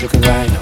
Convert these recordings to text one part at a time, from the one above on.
Es lo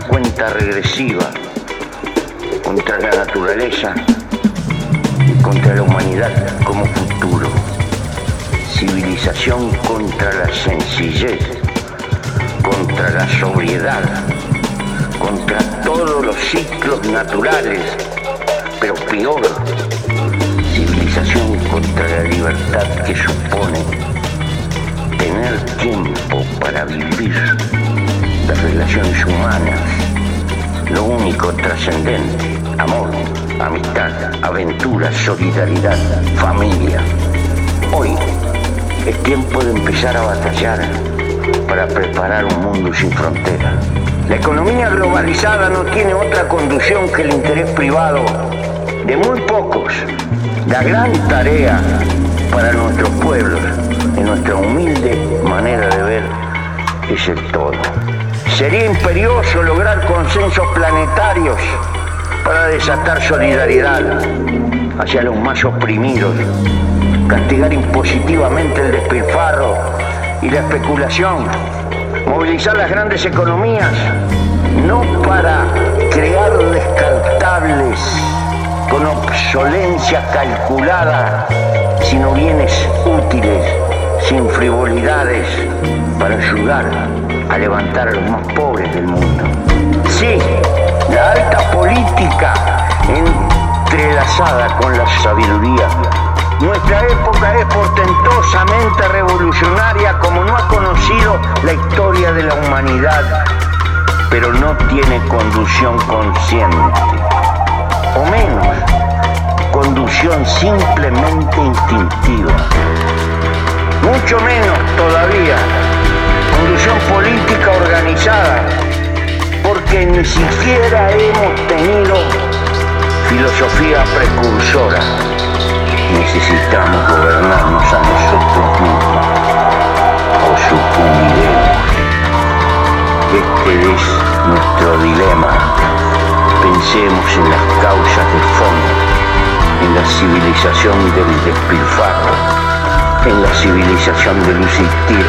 Cuenta regresiva contra la naturaleza y contra la humanidad como futuro. Civilización contra la sencillez, contra la sobriedad, contra todos los ciclos naturales, pero peor, civilización contra la libertad que supone tener tiempo para vivir las relaciones humanas, lo único trascendente, amor, amistad, aventura, solidaridad, familia. Hoy es tiempo de empezar a batallar para preparar un mundo sin fronteras. La economía globalizada no tiene otra conducción que el interés privado de muy pocos. La gran tarea para nuestros pueblos, en nuestra humilde manera de ver, es el todo. Sería imperioso lograr consensos planetarios para desatar solidaridad hacia los más oprimidos, castigar impositivamente el despilfarro y la especulación, movilizar las grandes economías, no para crear descartables con obsolencia calculada, sino bienes útiles, sin frivolidades, para ayudar a levantar a los más pobres del mundo. Sí, la alta política entrelazada con la sabiduría. Nuestra época es portentosamente revolucionaria como no ha conocido la historia de la humanidad, pero no tiene conducción consciente, o menos, conducción simplemente instintiva. Mucho menos todavía, conducción política organizada, porque ni siquiera hemos tenido filosofía precursora. Necesitamos gobernarnos a nosotros mismos o sucumbiremos. Este es nuestro dilema. Pensemos en las causas de fondo, en la civilización del despilfarro, en la civilización del insistir,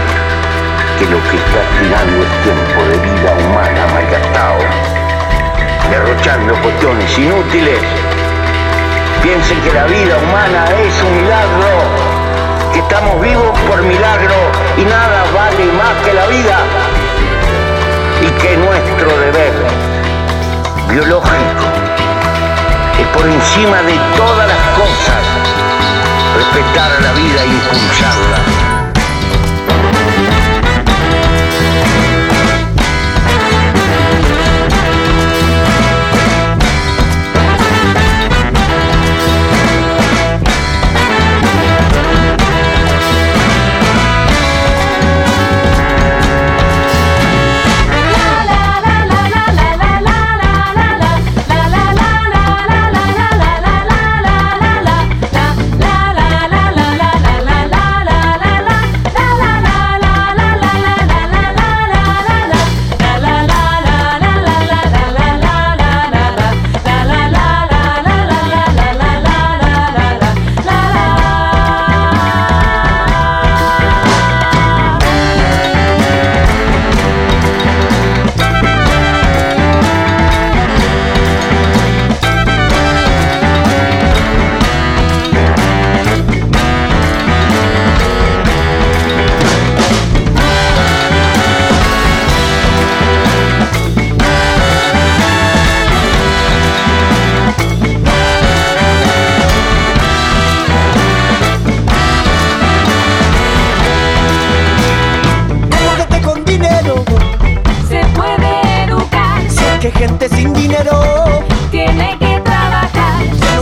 que lo que está tirando es tiempo de vida humana malgastado, derrochando cuestiones inútiles. Piensen que la vida humana es un milagro, que estamos vivos por milagro y nada vale más que la vida y que nuestro deber biológico es por encima de todas las cosas respetar la vida e impulsarla.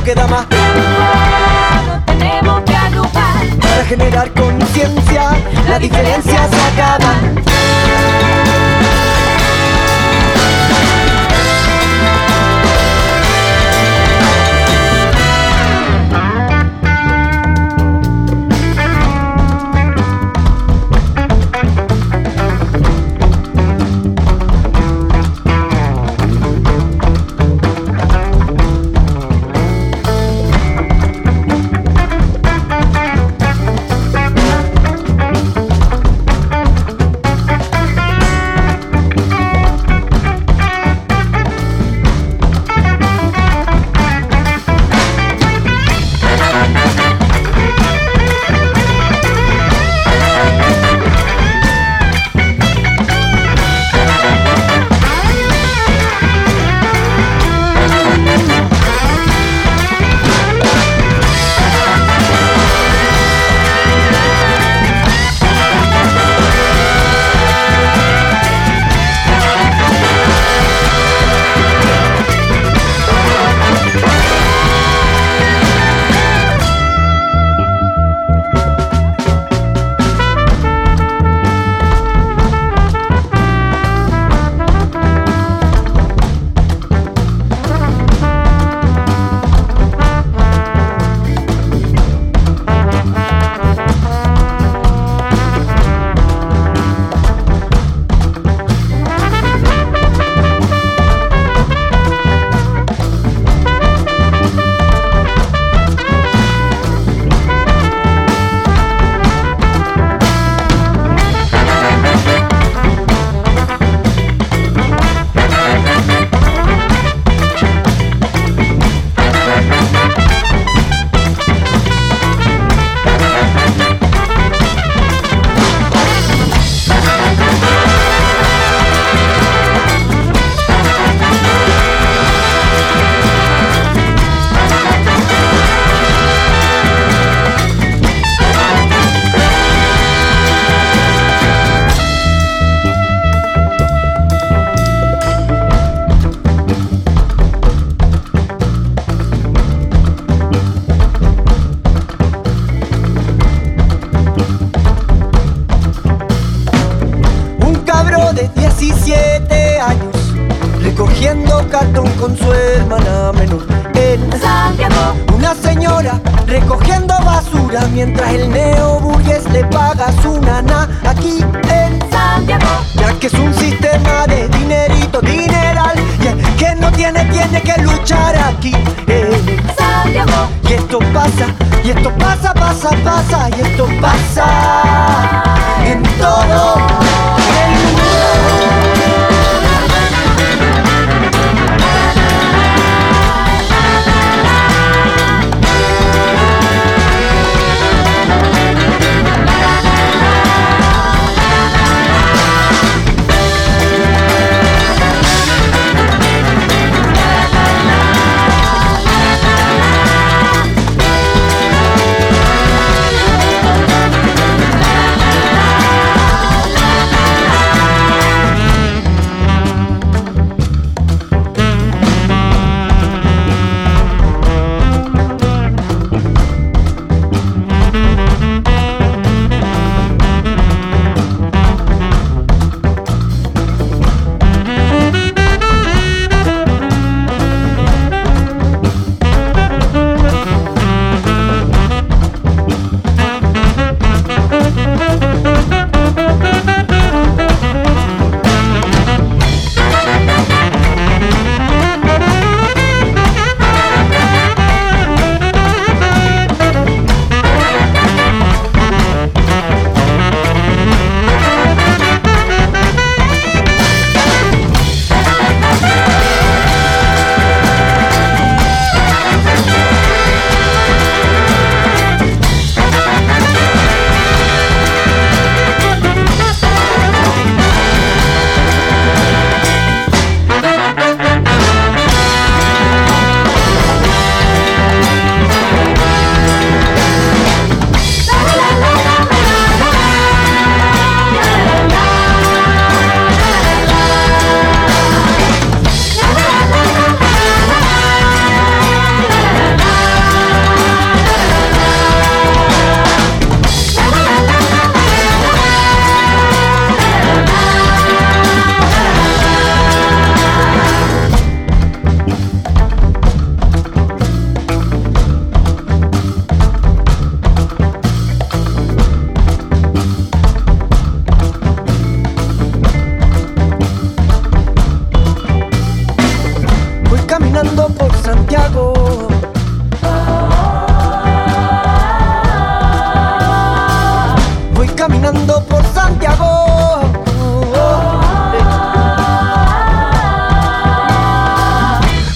Queda más No tenemos que agrupar. para generar conciencia, la diferencia se acaba. Hermana menor. En Santiago, una señora recogiendo basura mientras el neoburgués le paga su nana aquí en Santiago, ya que es un sistema de dinerito, dineral y el que no tiene tiene que luchar aquí en Santiago, y esto pasa, y esto pasa, pasa, pasa, y esto pasa en todo caminando por Santiago. Voy caminando por Santiago.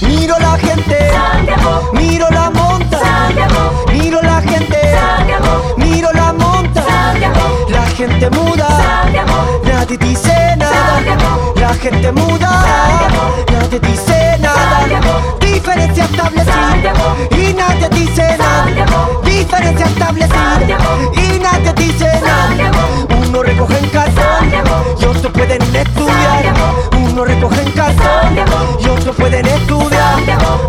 Miro la gente, Santiago, miro la monta, Santiago, miro la gente, Santiago, miro la monta. La gente muda, Santiago, nadie dice nada. Santiago. La gente muda, Santiago. Nadie dice nada. Diferencia establecida y nadie dice nada. Diferencia establecida y nadie dice nada. Uno recoge en cartón y otros pueden estudiar. Uno recoge en cartón y otros pueden estudiar.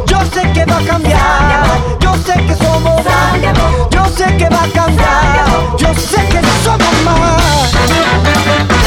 Yo sé que va a cambiar. Yo sé que somos más. Yo sé que va a cambiar. Yo sé que somos más.